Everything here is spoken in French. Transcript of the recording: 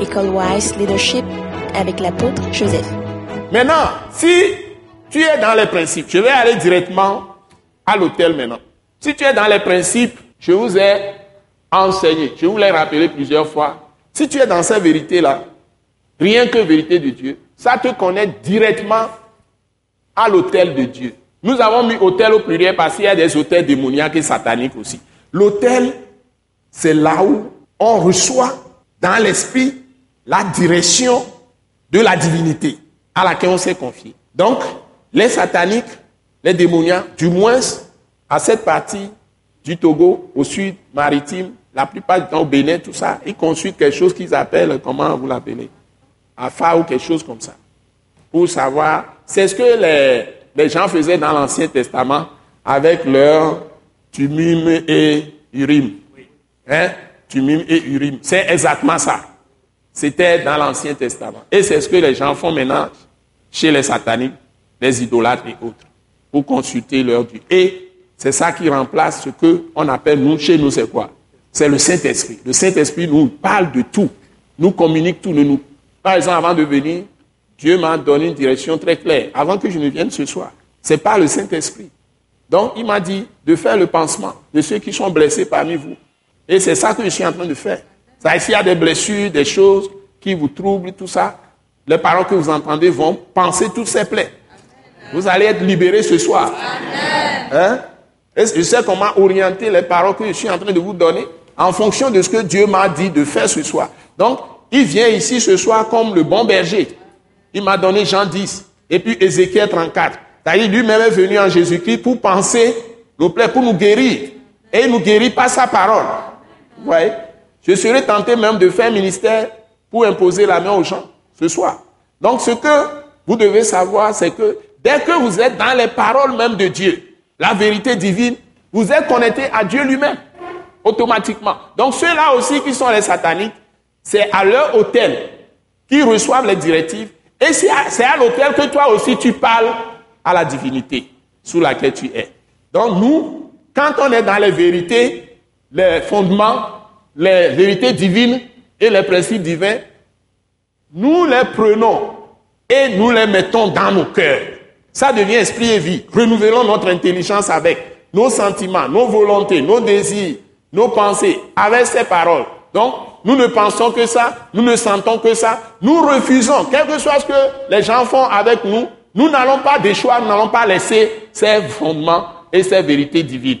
École Wise Leadership avec l'apôtre Joseph. Maintenant, si tu es dans les principes, je vais aller directement à l'hôtel maintenant. Si tu es dans les principes, je vous ai enseigné, je vous l'ai rappelé plusieurs fois. Si tu es dans ces vérités-là, rien que vérité de Dieu, ça te connecte directement à l'hôtel de Dieu. Nous avons mis hôtel au pluriel parce qu'il y a des hôtels démoniaques et sataniques aussi. L'hôtel, c'est là où on reçoit dans l'esprit la direction de la divinité à laquelle on s'est confié. Donc, les sataniques, les démoniaques, du moins à cette partie du Togo, au sud maritime, la plupart du temps au Bénin, tout ça, ils consultent quelque chose qu'ils appellent, comment vous l'appelez Afa ou quelque chose comme ça. Pour savoir, c'est ce que les, les gens faisaient dans l'Ancien Testament avec leur tumim et urim. Hein? Tumim et urim. C'est exactement ça. C'était dans l'Ancien Testament. Et c'est ce que les gens font maintenant chez les sataniques, les idolâtres et autres, pour consulter leur Dieu. Et c'est ça qui remplace ce que on appelle, nous, chez nous, c'est quoi? C'est le Saint-Esprit. Le Saint-Esprit nous parle de tout, nous communique tout. Nous, Par exemple, avant de venir, Dieu m'a donné une direction très claire, avant que je ne vienne ce soir. C'est par le Saint-Esprit. Donc, il m'a dit de faire le pansement de ceux qui sont blessés parmi vous. Et c'est ça que je suis en train de faire. Ça, s'il y a des blessures, des choses qui vous troublent, tout ça, les paroles que vous entendez vont penser toutes ces plaies. Vous allez être libérés ce soir. Hein? Et je sais comment orienter les paroles que je suis en train de vous donner en fonction de ce que Dieu m'a dit de faire ce soir. Donc, il vient ici ce soir comme le bon berger. Il m'a donné Jean 10 et puis Ézéchiel 34. C'est-à-dire, lui-même est venu en Jésus-Christ pour penser nos plaies, pour nous guérir. Et il nous guérit par sa parole. Vous voyez? Je serais tenté même de faire ministère pour imposer la main aux gens ce soir. Donc ce que vous devez savoir, c'est que dès que vous êtes dans les paroles même de Dieu, la vérité divine, vous êtes connecté à Dieu lui-même, automatiquement. Donc ceux-là aussi qui sont les sataniques, c'est à leur hôtel qu'ils reçoivent les directives. Et c'est à, à l'hôtel que toi aussi tu parles à la divinité sous laquelle tu es. Donc nous, quand on est dans les vérités, les fondements, les vérités divines et les principes divins, nous les prenons et nous les mettons dans nos cœurs. Ça devient esprit et vie. Renouvelons notre intelligence avec nos sentiments, nos volontés, nos désirs, nos pensées, avec ces paroles. Donc, nous ne pensons que ça, nous ne sentons que ça, nous refusons, quel que soit ce que les gens font avec nous, nous n'allons pas déchoir, nous n'allons pas laisser ces fondements et ces vérités divines.